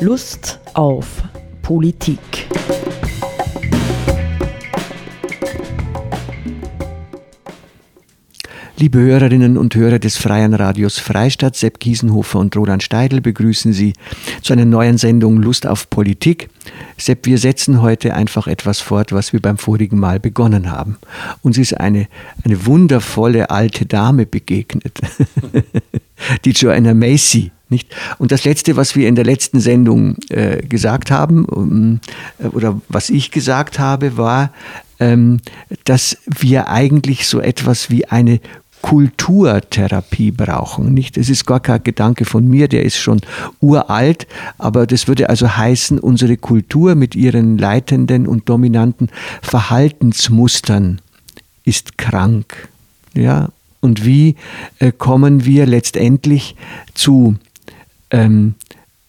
Lust auf Politik. Liebe Hörerinnen und Hörer des Freien Radios Freistadt, Sepp Kiesenhofer und Roland Steidl begrüßen Sie zu einer neuen Sendung Lust auf Politik. Sepp, wir setzen heute einfach etwas fort, was wir beim vorigen Mal begonnen haben. Uns ist eine, eine wundervolle alte Dame begegnet, die Joanna Macy. Nicht? Und das Letzte, was wir in der letzten Sendung äh, gesagt haben, um, äh, oder was ich gesagt habe, war, ähm, dass wir eigentlich so etwas wie eine Kulturtherapie brauchen. Nicht? Es ist gar kein Gedanke von mir, der ist schon uralt, aber das würde also heißen, unsere Kultur mit ihren leitenden und dominanten Verhaltensmustern ist krank. Ja? Und wie äh, kommen wir letztendlich zu ähm,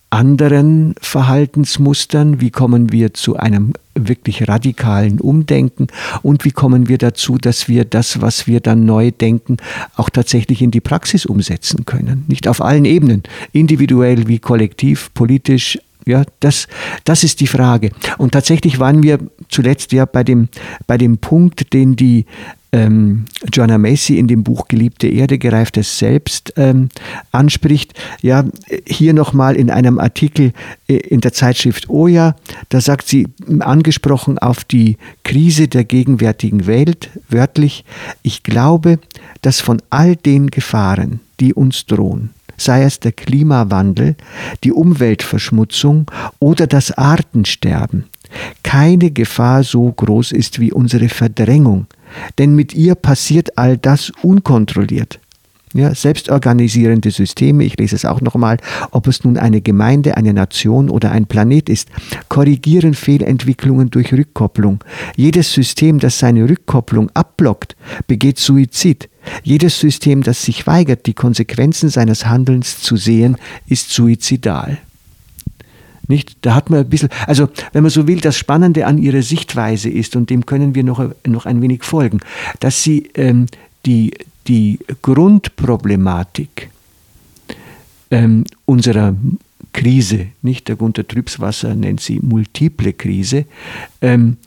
anderen Verhaltensmustern? Wie kommen wir zu einem wirklich radikalen Umdenken? Und wie kommen wir dazu, dass wir das, was wir dann neu denken, auch tatsächlich in die Praxis umsetzen können? Nicht auf allen Ebenen, individuell wie kollektiv, politisch, ja, das, das ist die Frage. Und tatsächlich waren wir zuletzt ja bei dem, bei dem Punkt, den die ähm, Joanna Macy in dem Buch Geliebte Erde, gereiftes Selbst ähm, anspricht. Ja, hier nochmal in einem Artikel äh, in der Zeitschrift Oja, da sagt sie, angesprochen auf die Krise der gegenwärtigen Welt, wörtlich, ich glaube, dass von all den Gefahren, die uns drohen, sei es der Klimawandel, die Umweltverschmutzung oder das Artensterben, keine Gefahr so groß ist wie unsere Verdrängung denn mit ihr passiert all das unkontrolliert. Ja, selbstorganisierende Systeme, ich lese es auch nochmal, ob es nun eine Gemeinde, eine Nation oder ein Planet ist, korrigieren Fehlentwicklungen durch Rückkopplung. Jedes System, das seine Rückkopplung abblockt, begeht Suizid. Jedes System, das sich weigert, die Konsequenzen seines Handelns zu sehen, ist suizidal. Nicht? Da hat man ein bisschen, also wenn man so will, das Spannende an ihrer Sichtweise ist, und dem können wir noch, noch ein wenig folgen, dass sie ähm, die, die Grundproblematik ähm, unserer Krise, nicht der Gunter Trübswasser nennt sie multiple Krise, ähm,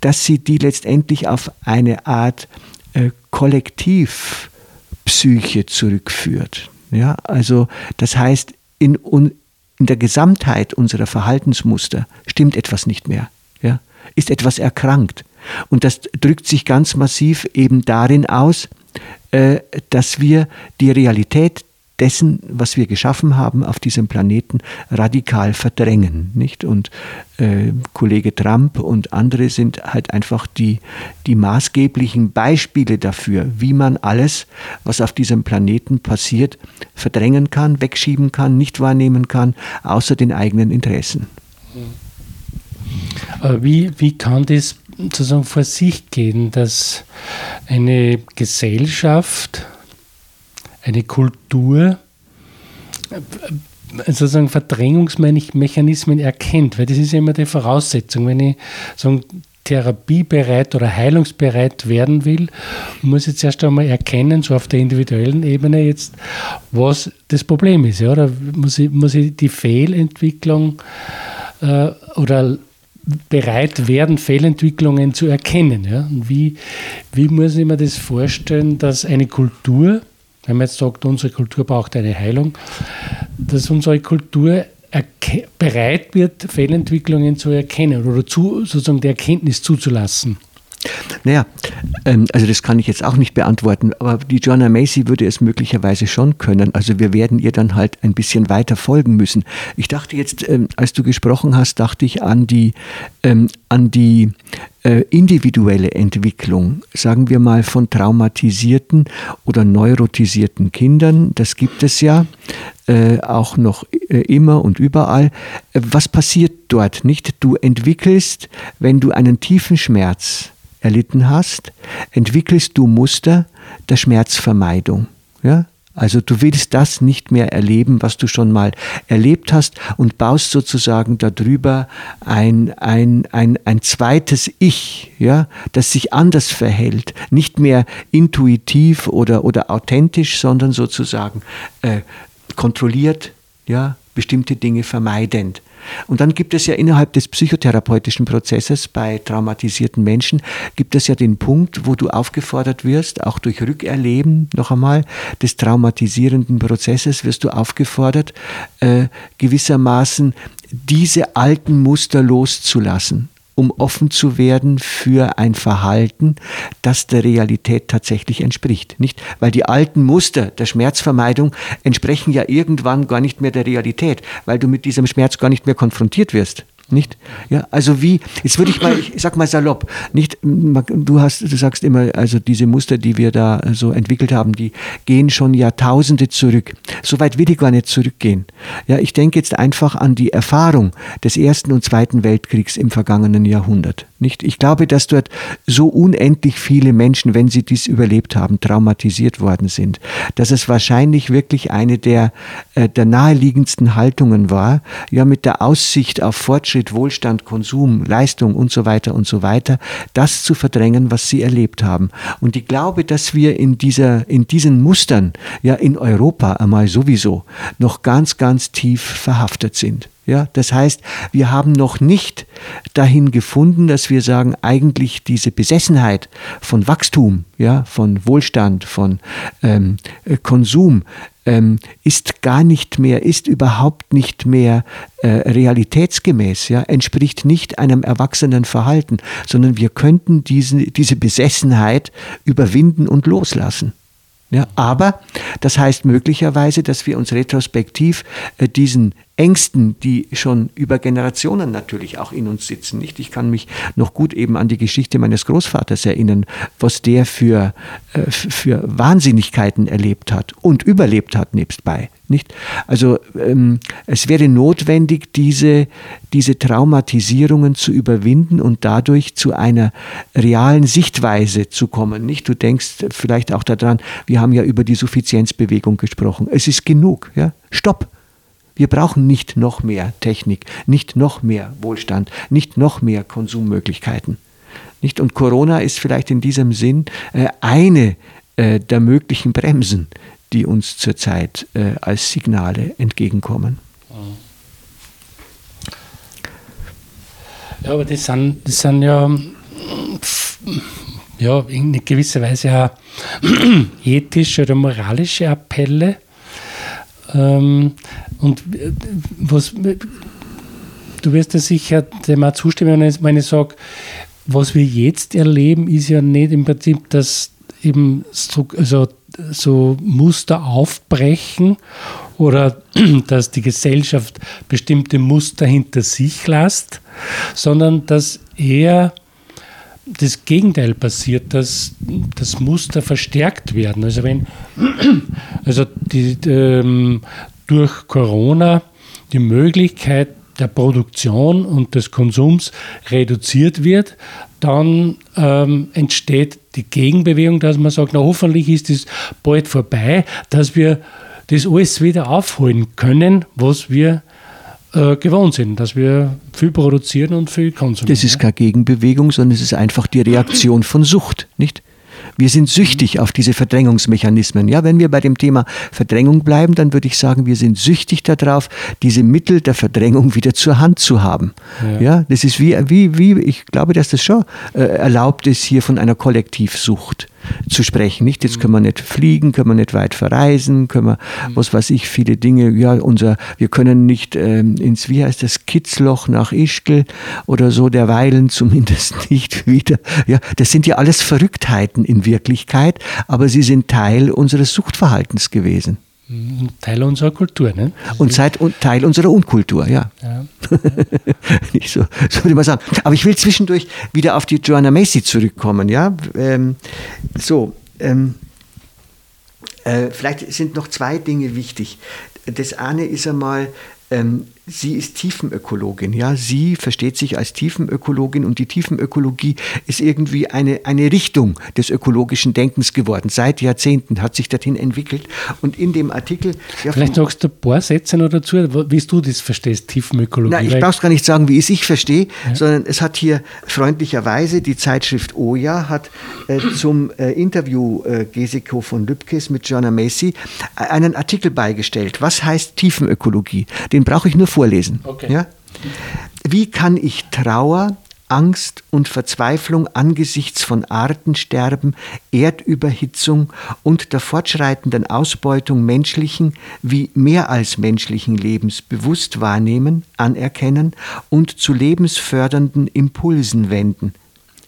dass sie die letztendlich auf eine Art äh, Kollektivpsyche zurückführt. Ja, also das heißt, in, in der Gesamtheit unserer Verhaltensmuster stimmt etwas nicht mehr, ja? ist etwas erkrankt. Und das drückt sich ganz massiv eben darin aus, äh, dass wir die Realität dessen, was wir geschaffen haben auf diesem Planeten, radikal verdrängen. Nicht? Und äh, Kollege Trump und andere sind halt einfach die, die maßgeblichen Beispiele dafür, wie man alles, was auf diesem Planeten passiert, verdrängen kann, wegschieben kann, nicht wahrnehmen kann, außer den eigenen Interessen. Wie, wie kann das sozusagen vor sich gehen, dass eine Gesellschaft eine Kultur äh, sozusagen Verdrängungsmechanismen erkennt, weil das ist ja immer die Voraussetzung. Wenn ich sagen, therapiebereit oder heilungsbereit werden will, muss ich zuerst einmal erkennen, so auf der individuellen Ebene jetzt, was das Problem ist. Ja? Oder muss ich, muss ich die Fehlentwicklung äh, oder bereit werden, Fehlentwicklungen zu erkennen. Ja? Und wie, wie muss ich mir das vorstellen, dass eine Kultur, wenn man jetzt sagt, unsere Kultur braucht eine Heilung, dass unsere Kultur bereit wird, Fehlentwicklungen zu erkennen oder zu, sozusagen die Erkenntnis zuzulassen. Naja, ähm, also das kann ich jetzt auch nicht beantworten, aber die Joanna Macy würde es möglicherweise schon können. Also wir werden ihr dann halt ein bisschen weiter folgen müssen. Ich dachte jetzt, ähm, als du gesprochen hast, dachte ich an die, ähm, an die äh, individuelle Entwicklung, sagen wir mal von traumatisierten oder neurotisierten Kindern. Das gibt es ja äh, auch noch äh, immer und überall. Was passiert dort nicht? Du entwickelst, wenn du einen tiefen Schmerz erlitten hast, entwickelst du Muster der Schmerzvermeidung. Ja? Also du willst das nicht mehr erleben, was du schon mal erlebt hast und baust sozusagen darüber ein, ein, ein, ein zweites Ich, ja, das sich anders verhält, nicht mehr intuitiv oder, oder authentisch, sondern sozusagen äh, kontrolliert, ja, bestimmte Dinge vermeidend. Und dann gibt es ja innerhalb des psychotherapeutischen Prozesses bei traumatisierten Menschen, gibt es ja den Punkt, wo du aufgefordert wirst, auch durch Rückerleben noch einmal des traumatisierenden Prozesses, wirst du aufgefordert, äh, gewissermaßen diese alten Muster loszulassen um offen zu werden für ein Verhalten, das der Realität tatsächlich entspricht. Nicht? Weil die alten Muster der Schmerzvermeidung entsprechen ja irgendwann gar nicht mehr der Realität, weil du mit diesem Schmerz gar nicht mehr konfrontiert wirst. Nicht? Ja, also wie, jetzt würde ich mal, ich sag mal salopp, nicht, du hast, du sagst immer, also diese Muster, die wir da so entwickelt haben, die gehen schon Jahrtausende zurück. So weit will ich gar nicht zurückgehen. Ja, ich denke jetzt einfach an die Erfahrung des Ersten und Zweiten Weltkriegs im vergangenen Jahrhundert. Nicht? Ich glaube, dass dort so unendlich viele Menschen, wenn sie dies überlebt haben, traumatisiert worden sind, dass es wahrscheinlich wirklich eine der, äh, der naheliegendsten Haltungen war, ja, mit der Aussicht auf Fortschritt, Wohlstand, Konsum, Leistung und so weiter und so weiter, das zu verdrängen, was sie erlebt haben. Und ich glaube, dass wir in dieser, in diesen Mustern, ja, in Europa einmal sowieso noch ganz, ganz tief verhaftet sind. Ja, das heißt, wir haben noch nicht dahin gefunden, dass wir sagen, eigentlich diese Besessenheit von Wachstum, ja, von Wohlstand, von ähm, äh, Konsum ähm, ist gar nicht mehr, ist überhaupt nicht mehr äh, realitätsgemäß, ja, entspricht nicht einem erwachsenen Verhalten, sondern wir könnten diesen, diese Besessenheit überwinden und loslassen. Ja, aber das heißt möglicherweise, dass wir uns retrospektiv äh, diesen Ängsten, die schon über Generationen natürlich auch in uns sitzen. Nicht? Ich kann mich noch gut eben an die Geschichte meines Großvaters erinnern, was der für, äh, für Wahnsinnigkeiten erlebt hat und überlebt hat nebstbei. Nicht? Also ähm, es wäre notwendig, diese, diese Traumatisierungen zu überwinden und dadurch zu einer realen Sichtweise zu kommen. Nicht? Du denkst vielleicht auch daran, wir haben ja über die Suffizienzbewegung gesprochen. Es ist genug. Ja? Stopp. Wir brauchen nicht noch mehr Technik, nicht noch mehr Wohlstand, nicht noch mehr Konsummöglichkeiten. Nicht? Und Corona ist vielleicht in diesem Sinn äh, eine äh, der möglichen Bremsen, die uns zurzeit äh, als Signale entgegenkommen. Ja, aber das sind, das sind ja, ja in gewisser Weise auch ethische oder moralische Appelle, ähm, und äh, was, du wirst ja sicher dem auch zustimmen, wenn ich sage, was wir jetzt erleben, ist ja nicht im Prinzip, dass eben so, also so Muster aufbrechen oder dass die Gesellschaft bestimmte Muster hinter sich lässt, sondern dass eher das Gegenteil passiert, dass das Muster verstärkt werden. Also wenn also die, ähm, durch Corona die Möglichkeit der Produktion und des Konsums reduziert wird, dann ähm, entsteht die Gegenbewegung, dass man sagt, na hoffentlich ist es bald vorbei, dass wir das alles wieder aufholen können, was wir äh, gewohnt sind, dass wir viel produzieren und viel konsumieren. Das ist keine Gegenbewegung, sondern es ist einfach die Reaktion von Sucht, nicht? Wir sind süchtig auf diese Verdrängungsmechanismen. Ja, wenn wir bei dem Thema Verdrängung bleiben, dann würde ich sagen, wir sind süchtig darauf, diese Mittel der Verdrängung wieder zur Hand zu haben. Ja, ja das ist wie, wie, wie, ich glaube, dass das schon äh, erlaubt ist hier von einer Kollektivsucht zu sprechen. Nicht? Jetzt können wir nicht fliegen, können wir nicht weit verreisen, können wir, mhm. was weiß ich, viele Dinge, ja, unser, wir können nicht ähm, ins, wie heißt das, Kitzloch nach Ischgl oder so, derweilen zumindest nicht wieder. Ja, das sind ja alles Verrücktheiten in Wirklichkeit, aber sie sind Teil unseres Suchtverhaltens gewesen. Teil unserer Kultur, ne? Und Zeit, Teil unserer Unkultur, ja. ja. Nicht so, so würde man sagen. Aber ich will zwischendurch wieder auf die Joanna Macy zurückkommen, ja. Ähm, so, ähm, äh, vielleicht sind noch zwei Dinge wichtig. Das eine ist einmal, ähm, sie ist Tiefenökologin. Ja? Sie versteht sich als Tiefenökologin und die Tiefenökologie ist irgendwie eine, eine Richtung des ökologischen Denkens geworden. Seit Jahrzehnten hat sich dorthin entwickelt. Und in dem Artikel. Ja, Vielleicht sagst du ein paar Sätze noch dazu, wie du das verstehst, Tiefenökologie. Nein, ich brauch's gar nicht sagen, wie es ich verstehe, ja. sondern es hat hier freundlicherweise die Zeitschrift Oja hat äh, zum äh, Interview äh, Gesiko von Lübkes mit Joanna Macy äh, einen Artikel beigestellt. Was heißt Tiefenökologie? Den brauche ich nur vor vorlesen. Okay. Ja? Wie kann ich Trauer, Angst und Verzweiflung angesichts von Artensterben, Erdüberhitzung und der fortschreitenden Ausbeutung menschlichen wie mehr als menschlichen Lebens bewusst wahrnehmen, anerkennen und zu lebensfördernden Impulsen wenden.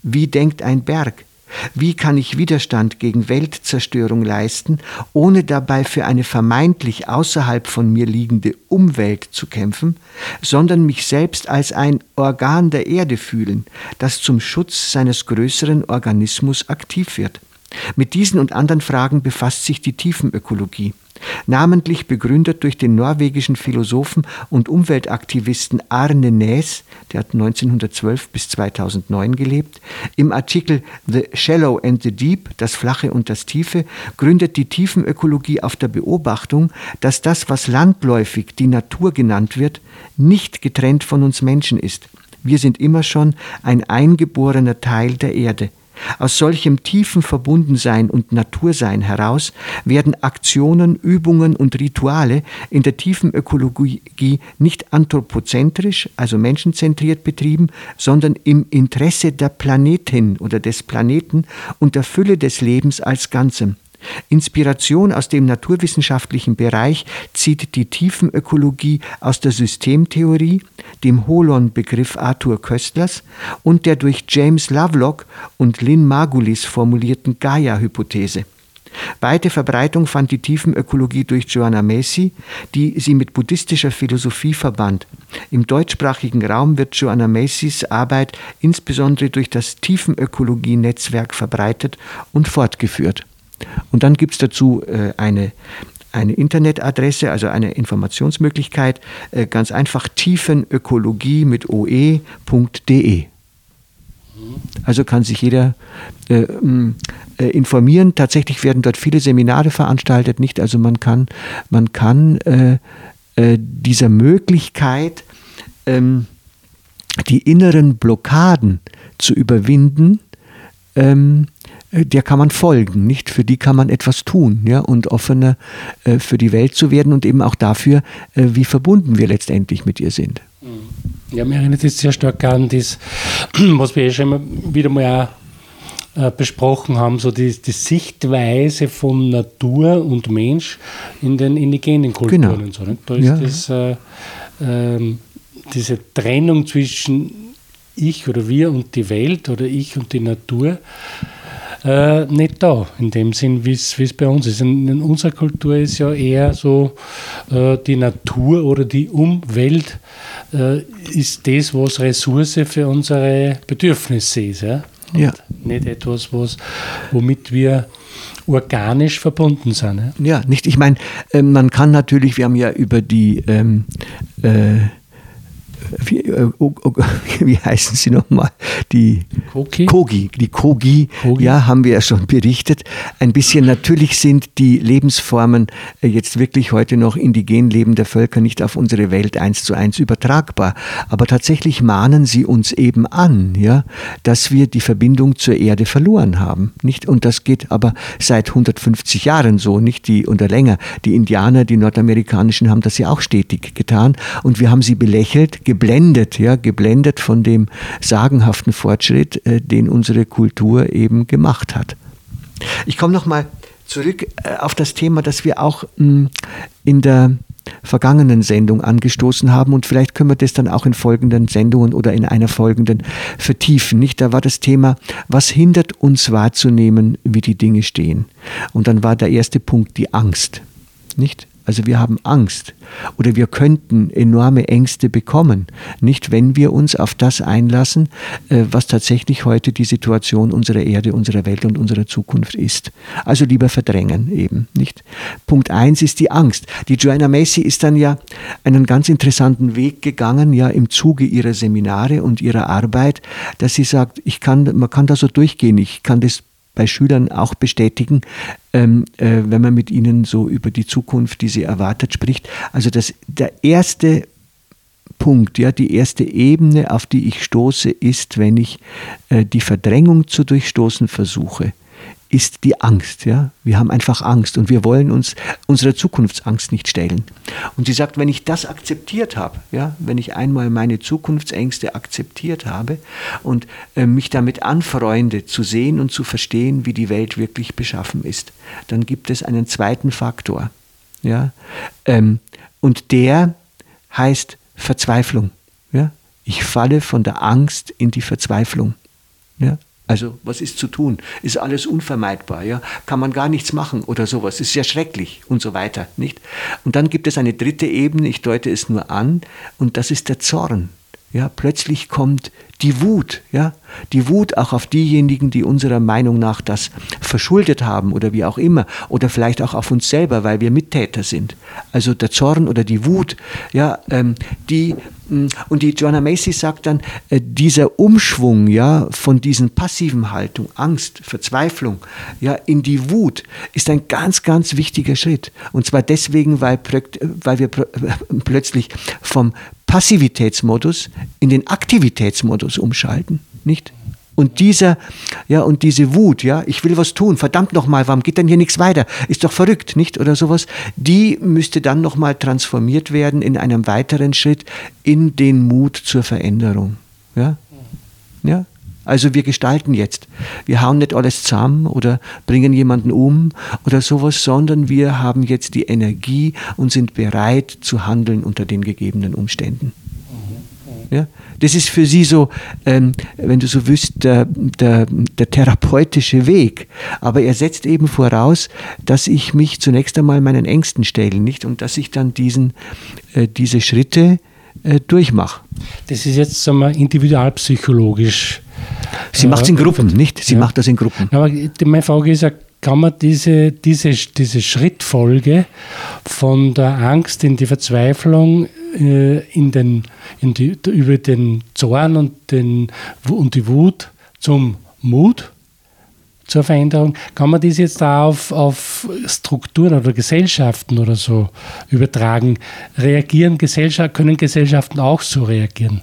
Wie denkt ein Berg? Wie kann ich Widerstand gegen Weltzerstörung leisten, ohne dabei für eine vermeintlich außerhalb von mir liegende Umwelt zu kämpfen, sondern mich selbst als ein Organ der Erde fühlen, das zum Schutz seines größeren Organismus aktiv wird? Mit diesen und anderen Fragen befasst sich die Tiefenökologie namentlich begründet durch den norwegischen Philosophen und Umweltaktivisten Arne Næss, der hat 1912 bis 2009 gelebt. Im Artikel The Shallow and the Deep, das Flache und das Tiefe, gründet die Tiefenökologie auf der Beobachtung, dass das, was landläufig die Natur genannt wird, nicht getrennt von uns Menschen ist. Wir sind immer schon ein eingeborener Teil der Erde. Aus solchem tiefen Verbundensein und Natursein heraus werden Aktionen, Übungen und Rituale in der tiefen Ökologie nicht anthropozentrisch, also menschenzentriert betrieben, sondern im Interesse der Planetin oder des Planeten und der Fülle des Lebens als Ganzem. Inspiration aus dem naturwissenschaftlichen Bereich zieht die Tiefenökologie aus der Systemtheorie, dem Holon-Begriff Arthur Köstlers und der durch James Lovelock und Lynn Margulis formulierten Gaia-Hypothese. Weite Verbreitung fand die Tiefenökologie durch Joanna Macy, die sie mit buddhistischer Philosophie verband. Im deutschsprachigen Raum wird Joanna Macys Arbeit insbesondere durch das Tiefenökologie-Netzwerk verbreitet und fortgeführt. Und dann gibt es dazu äh, eine, eine Internetadresse, also eine Informationsmöglichkeit, äh, ganz einfach tiefenökologie mit oe.de. Also kann sich jeder äh, äh, informieren. Tatsächlich werden dort viele Seminare veranstaltet, nicht? Also man kann, man kann äh, äh dieser Möglichkeit, ähm, die inneren Blockaden zu überwinden, ähm, äh, der kann man folgen, nicht? Für die kann man etwas tun, ja, und offener äh, für die Welt zu werden und eben auch dafür, äh, wie verbunden wir letztendlich mit ihr sind. Mhm. Ja, mir erinnert es sehr stark an das, was wir ja schon wieder mal auch, äh, besprochen haben, so die, die, Sichtweise von Natur und Mensch in den indigenen Kulturen genau. und so. Nicht? Da ist ja. das, äh, ähm, diese Trennung zwischen ich oder wir und die Welt oder ich und die Natur äh, nicht da, in dem Sinn, wie es bei uns ist. In, in, unserer Kultur ist ja eher so, äh, die Natur oder die Umwelt äh, ist das, was Ressource für unsere Bedürfnisse ist. Ja? ja. Nicht etwas, was, womit wir organisch verbunden sind. Ja, ja nicht. Ich meine, äh, man kann natürlich, wir haben ja über die ähm, äh, wie, äh, oh, oh, wie heißen sie nochmal? Die Kogi. Kogi. Die Kogi, Kogi, ja, haben wir ja schon berichtet. Ein bisschen natürlich sind die Lebensformen äh, jetzt wirklich heute noch indigen lebender Völker nicht auf unsere Welt eins zu eins übertragbar. Aber tatsächlich mahnen sie uns eben an, ja, dass wir die Verbindung zur Erde verloren haben. Nicht? Und das geht aber seit 150 Jahren so, nicht die oder länger. Die Indianer, die nordamerikanischen, haben das ja auch stetig getan. Und wir haben sie belächelt, geblättert geblendet, ja, geblendet von dem sagenhaften Fortschritt, äh, den unsere Kultur eben gemacht hat. Ich komme nochmal zurück äh, auf das Thema, das wir auch mh, hm, in der vergangenen Sendung angestoßen haben und vielleicht können wir das dann auch in folgenden Sendungen oder in einer folgenden vertiefen. Nicht, da war das Thema, was hindert uns wahrzunehmen, wie die Dinge stehen. Und dann war der erste Punkt die Angst. Nicht? Also wir haben Angst oder wir könnten enorme Ängste bekommen, nicht wenn wir uns auf das einlassen, äh, was tatsächlich heute die Situation unserer Erde, unserer Welt und unserer Zukunft ist. Also lieber verdrängen eben, nicht? Punkt eins ist die Angst. Die Joanna Macy ist dann ja einen ganz interessanten Weg gegangen, ja im Zuge ihrer Seminare und ihrer Arbeit, dass sie sagt, ich kann, man kann da so durchgehen, ich kann das bei Schülern auch bestätigen, ähm, äh, wenn man mit ihnen so über die Zukunft, die sie erwartet, spricht. Also das, der erste Punkt, ja, die erste Ebene, auf die ich stoße, ist, wenn ich äh, die Verdrängung zu durchstoßen versuche, ist die Angst. Ja? Wir haben einfach Angst und wir wollen uns unserer Zukunftsangst nicht stellen. Und sie sagt, wenn ich das akzeptiert habe, ja, wenn ich einmal meine Zukunftsängste akzeptiert habe und äh, mich damit anfreunde, zu sehen und zu verstehen, wie die Welt wirklich beschaffen ist, dann gibt es einen zweiten Faktor. Ja? Ähm, und der heißt Verzweiflung. Ja? Ich falle von der Angst in die Verzweiflung. Also was ist zu tun? Ist alles unvermeidbar, ja? Kann man gar nichts machen oder sowas? Ist ja schrecklich und so weiter, nicht? Und dann gibt es eine dritte Ebene, ich deute es nur an, und das ist der Zorn. Ja, plötzlich kommt die Wut, ja, die Wut auch auf diejenigen, die unserer Meinung nach das verschuldet haben oder wie auch immer, oder vielleicht auch auf uns selber, weil wir Mittäter sind. Also der Zorn oder die Wut, ja, ähm, die mm, und die Joanna Macy sagt dann, äh, dieser Umschwung, ja, von diesen passiven Haltung, Angst, Verzweiflung, ja, in die Wut, ist ein ganz, ganz wichtiger Schritt. Und zwar deswegen, weil, weil wir plötzlich vom Passivitätsmodus in den Aktivitätsmodus umschalten, nicht? Und dieser, ja, und diese Wut, ja, ich will was tun, verdammt nochmal, warum geht denn hier nichts weiter? Ist doch verrückt, nicht? Oder sowas. Die müsste dann nochmal transformiert werden in einem weiteren Schritt in den Mut zur Veränderung. Ja? Ja? Also wir gestalten jetzt. Wir hauen nicht alles zusammen oder bringen jemanden um oder sowas, sondern wir haben jetzt die Energie und sind bereit zu handeln unter den gegebenen Umständen. Ja? Das ist für sie so, ähm, wenn du so wüsst, der, der, der, therapeutische Weg. Aber er setzt eben voraus, dass ich mich zunächst einmal meinen Ängsten stelle, nicht? Und dass ich dann diesen, äh, diese Schritte äh, durchmache. Das ist jetzt sagen wir, individualpsychologisch Sie macht es in Gruppen, nicht? Sie ja. macht das in Gruppen. Aber meine Frage ist ja, kann man diese, diese, diese Schrittfolge von der Angst in die Verzweiflung äh, in den, in die, über den Zorn und, den, und die Wut zum Mut zur Veränderung. Kann man das jetzt auch auf, auf Strukturen oder Gesellschaften oder so übertragen? Reagieren Gesellschaft, können Gesellschaften auch so reagieren?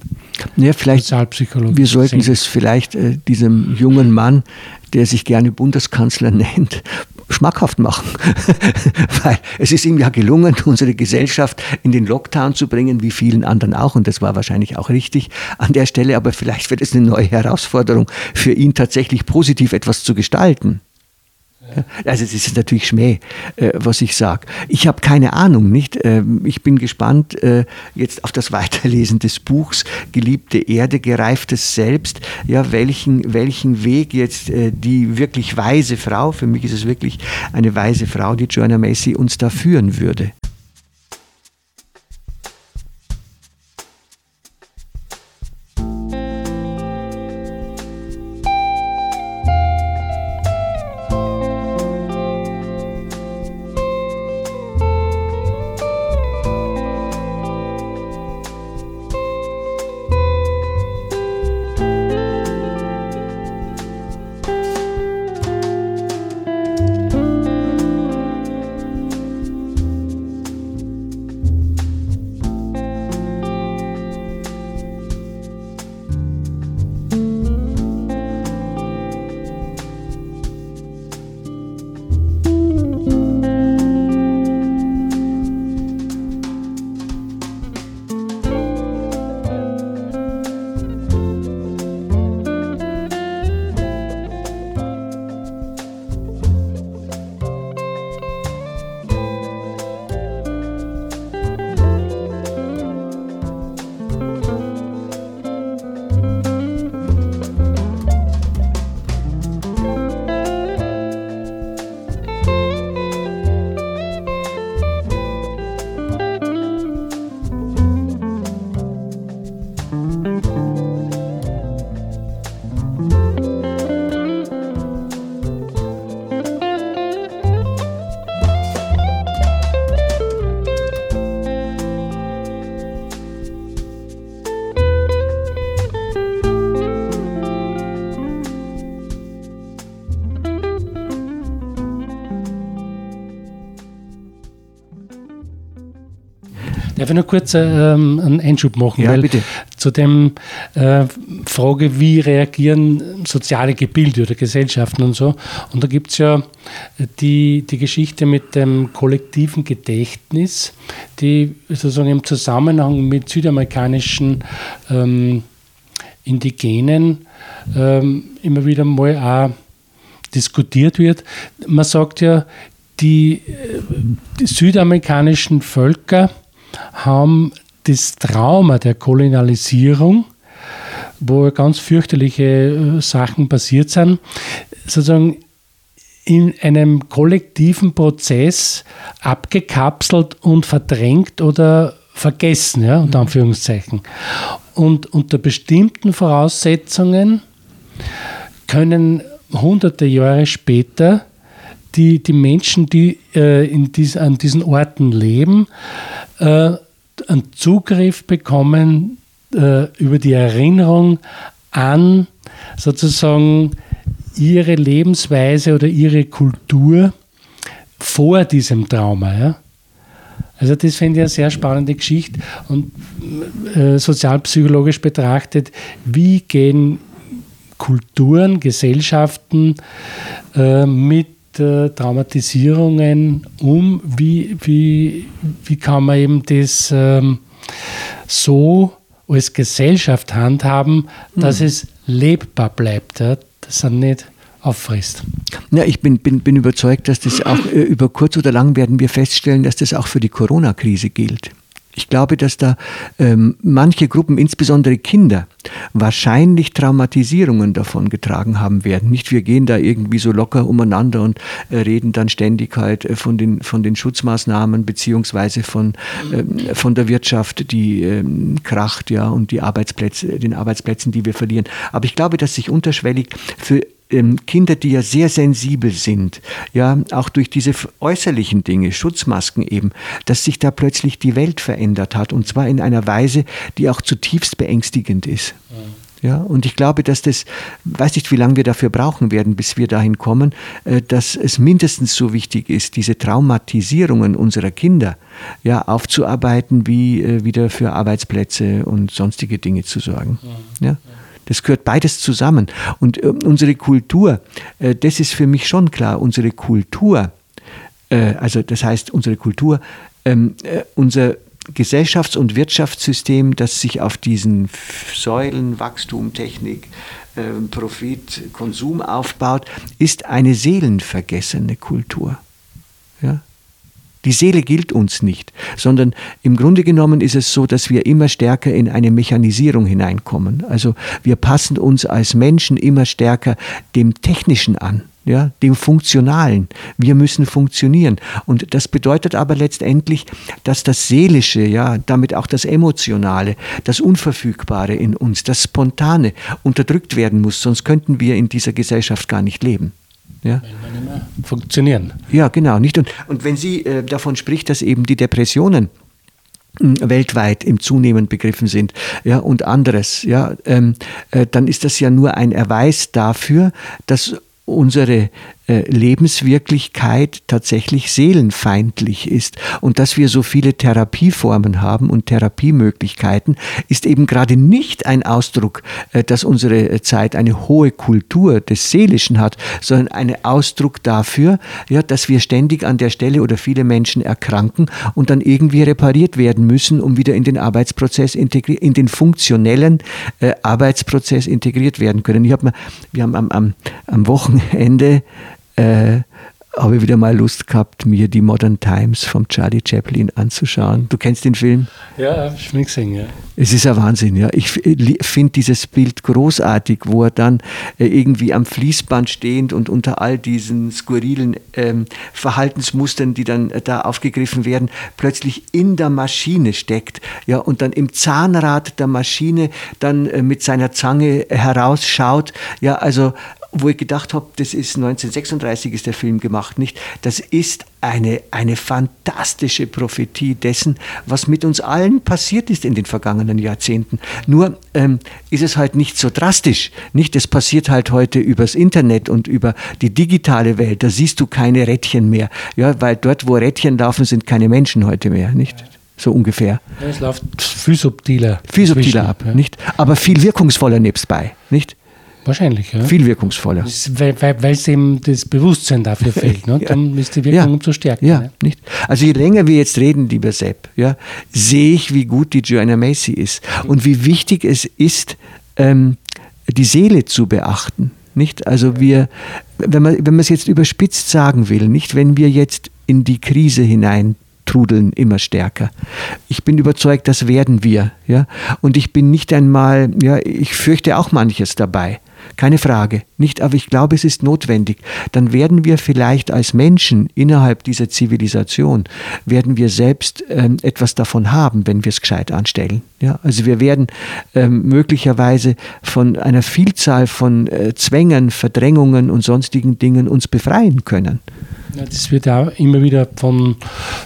Ja, vielleicht, wir sollten es vielleicht äh, diesem jungen Mann, der sich gerne Bundeskanzler nennt, schmackhaft machen. Weil es ist ihm ja gelungen, unsere Gesellschaft in den Lockdown zu bringen, wie vielen anderen auch. Und das war wahrscheinlich auch richtig an der Stelle. Aber vielleicht wird es eine neue Herausforderung für ihn, tatsächlich positiv etwas zu gestalten. Also es ist natürlich Schmäh, äh, was ich sage. Ich habe keine Ahnung, nicht? Ähm, ich bin gespannt äh, jetzt auf das Weiterlesen des Buchs Geliebte Erde, gereiftes Selbst. Ja, welchen, welchen Weg jetzt äh, die wirklich weise Frau, für mich ist es wirklich eine weise Frau, die Joanna Macy uns da führen würde. Darf ich noch kurz ähm, einen Einschub machen? Ja, bitte. Zu dem äh, Frage, wie reagieren soziale Gebilde oder Gesellschaften und so. Und da gibt es ja die, die Geschichte mit dem kollektiven Gedächtnis, die sozusagen im Zusammenhang mit südamerikanischen ähm, Indigenen ähm, immer wieder mal auch diskutiert wird. Man sagt ja, die, die südamerikanischen Völker haben das Trauma der Kolonialisierung, wo ganz fürchterliche äh, Sachen passiert sind, sozusagen in einem kollektiven Prozess abgekapselt und verdrängt oder vergessen, ja, unter Anführungszeichen. Und unter bestimmten Voraussetzungen können hunderte Jahre später die, die Menschen, die äh, in dies, an diesen Orten leben, äh, einen Zugriff bekommen äh, über die Erinnerung an sozusagen ihre Lebensweise oder ihre Kultur vor diesem Trauma. Ja? Also das finde ich eine sehr spannende Geschichte und äh, sozialpsychologisch betrachtet, wie gehen Kulturen, Gesellschaften äh, mit äh, Traumatisierungen um? Wie, wie, wie kann man eben das ähm, so als Gesellschaft handhaben, dass mhm. es lebbar bleibt, ja? dass er nicht auffrisst? Ja, ich bin, bin, bin überzeugt, dass das auch äh, über kurz oder lang werden wir feststellen, dass das auch für die Corona-Krise gilt. Ich glaube, dass da ähm, manche Gruppen, insbesondere Kinder, wahrscheinlich Traumatisierungen davon getragen haben werden. Nicht wir gehen da irgendwie so locker umeinander und äh, reden dann ständig halt äh, von, den, von den Schutzmaßnahmen beziehungsweise von, äh, von der Wirtschaft, die ähm, kracht, ja, und die Arbeitsplätze, den Arbeitsplätzen, die wir verlieren. Aber ich glaube, dass sich unterschwellig für Kinder, die ja sehr sensibel sind, ja, auch durch diese äußerlichen Dinge, Schutzmasken eben, dass sich da plötzlich die Welt verändert hat und zwar in einer Weise, die auch zutiefst beängstigend ist. Ja, und ich glaube, dass das, weiß nicht, wie lange wir dafür brauchen werden, bis wir dahin kommen, äh, dass es mindestens so wichtig ist, diese Traumatisierungen unserer Kinder ja, aufzuarbeiten, wie äh, wieder für Arbeitsplätze und sonstige Dinge zu sorgen. Ja. Das gehört beides zusammen. Und äh, unsere Kultur, äh, das ist für mich schon klar, unsere Kultur, äh, also das heißt unsere Kultur, ähm, äh, unser Gesellschafts- und Wirtschaftssystem, das sich auf diesen Säulen Wachstum, Technik, ähm, Profit, Konsum aufbaut, ist eine seelenvergessene Kultur. Die Seele gilt uns nicht, sondern im Grunde genommen ist es so, dass wir immer stärker in eine Mechanisierung hineinkommen. Also wir passen uns als Menschen immer stärker dem Technischen an. Ja, dem Funktionalen. Wir müssen funktionieren. Und das bedeutet aber letztendlich, dass das Seelische, ja, damit auch das Emotionale, das Unverfügbare in uns, das Spontane unterdrückt werden muss, sonst könnten wir in dieser Gesellschaft gar nicht leben. Ja. funktionieren. Ja, genau. Nicht? Und, und wenn sie äh, davon spricht, dass eben die Depressionen hm, weltweit im Zunehmen begriffen sind ja, und anderes, ja, ähm, äh, dann ist das ja nur ein Erweis dafür, dass unsere Lebenswirklichkeit tatsächlich seelenfeindlich ist. Und dass wir so viele Therapieformen haben und Therapiemöglichkeiten, ist eben gerade nicht ein Ausdruck, äh, dass unsere Zeit eine hohe Kultur des Seelischen hat, sondern ein Ausdruck dafür, ja, dass wir ständig an der Stelle oder viele Menschen erkranken und dann irgendwie repariert werden müssen, um wieder in den Arbeitsprozess integriert, in den funktionellen äh, Arbeitsprozess integriert werden können. Ich hab mal, wir haben am, am, am Wochenende äh, habe ich wieder mal Lust gehabt, mir die Modern Times vom Charlie Chaplin anzuschauen. Du kennst den Film? Ja, habe ich mir gesehen, ja. Es ist ein Wahnsinn, ja. Ich finde dieses Bild großartig, wo er dann äh, irgendwie am Fließband stehend und unter all diesen skurrilen ähm, Verhaltensmustern, die dann äh, da aufgegriffen werden, plötzlich in der Maschine steckt, ja, und dann im Zahnrad der Maschine dann äh, mit seiner Zange herausschaut, ja, also wo ich gedacht habe, das ist 1936 ist der Film gemacht, nicht? Das ist eine, eine fantastische Prophetie dessen, was mit uns allen passiert ist in den vergangenen Jahrzehnten. Nur ähm, ist es halt nicht so drastisch, nicht? Es passiert halt heute übers Internet und über die digitale Welt. Da siehst du keine Rädchen mehr, ja, weil dort, wo Rädchen laufen, sind keine Menschen heute mehr, nicht? so ungefähr. Ja, es läuft viel subtiler. Viel subtiler ab, ja. nicht? Aber viel wirkungsvoller nebstbei, nicht? Wahrscheinlich, ja. Viel wirkungsvoller. weil, weil, es eben das Bewusstsein dafür fehlt. Ne? Dann ist die Wirkung ja. umso stärker. Ja, ne? nicht? Also je länger wir jetzt reden, lieber Sepp, ja, sehe ich, wie gut die Joanna Macy ist und wie wichtig es ist, ähm, die Seele zu beachten. Nicht? Also wir, wenn man, wenn man es jetzt überspitzt sagen will, nicht, wenn wir jetzt in die Krise hinein trudeln immer stärker. Ich bin überzeugt, das werden wir, ja. Und ich bin nicht einmal, ja, ich fürchte auch manches dabei. Keine Frage. Nicht, aber ich glaube, es ist notwendig. Dann werden wir vielleicht als Menschen innerhalb dieser Zivilisation, werden wir selbst ähm, etwas davon haben, wenn wir es gescheit anstellen. Ja, also wir werden ähm, möglicherweise von einer Vielzahl von äh, Zwängen, Verdrängungen und sonstigen Dingen uns befreien können. Ja, das wird ja immer wieder von,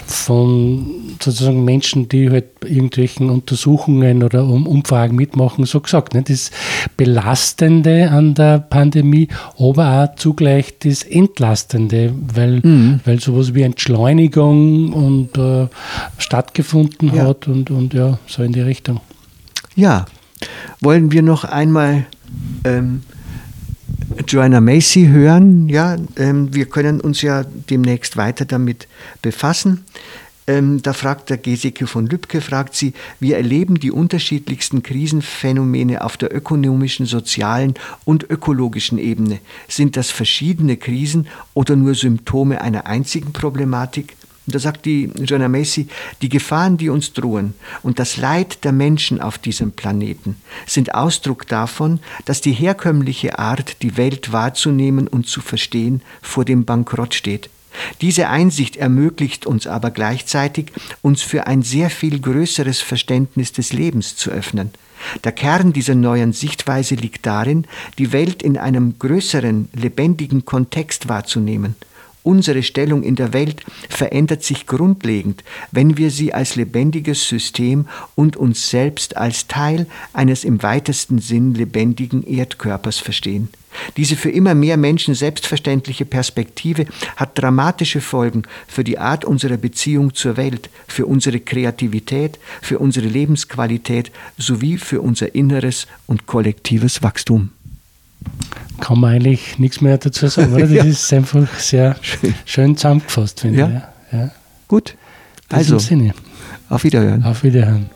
von sozusagen Menschen, die halt irgendwelchen Untersuchungen oder Umfragen mitmachen, so gesagt. Ne? Das Belastende an der Pandemie, aber auch zugleich das Entlastende, weil, mhm. weil sowas wie Entschleunigung und äh, stattgefunden ja. hat und, und ja, so in die Richtung. Ja, wollen wir noch einmal ähm, Joanna Macy hören. Ja, ähm, wir können uns ja demnächst weiter damit befassen. Ähm, da fragt der Geseke von Lübcke, fragt sie, wir erleben die unterschiedlichsten Krisenphänomene auf der ökonomischen, sozialen und ökologischen Ebene. Sind das verschiedene Krisen oder nur Symptome einer einzigen Problematik? Und da sagt die Joanna Macy, die Gefahren, die uns drohen und das Leid der Menschen auf diesem Planeten sind Ausdruck davon, dass die herkömmliche Art, die Welt wahrzunehmen und zu verstehen, vor dem Bankrott steht. Diese Einsicht ermöglicht uns aber gleichzeitig, uns für ein sehr viel größeres Verständnis des Lebens zu öffnen. Der Kern dieser neuen Sichtweise liegt darin, die Welt in einem größeren, lebendigen Kontext wahrzunehmen – Unsere Stellung in der Welt verändert sich grundlegend, wenn wir sie als lebendiges System und uns selbst als Teil eines im weitesten Sinn lebendigen Erdkörpers verstehen. Diese für immer mehr Menschen selbstverständliche Perspektive hat dramatische Folgen für die Art unserer Beziehung zur Welt, für unsere Kreativität, für unsere Lebensqualität sowie für unser inneres und kollektives Wachstum kann man eigentlich nichts mehr dazu sagen, oder? Das ja. ist einfach sehr schön, schön zusammengefasst, finde ja. ich. Ja. Gut. Also, Sinne. auf Wiederhören. Auf Wiederhören.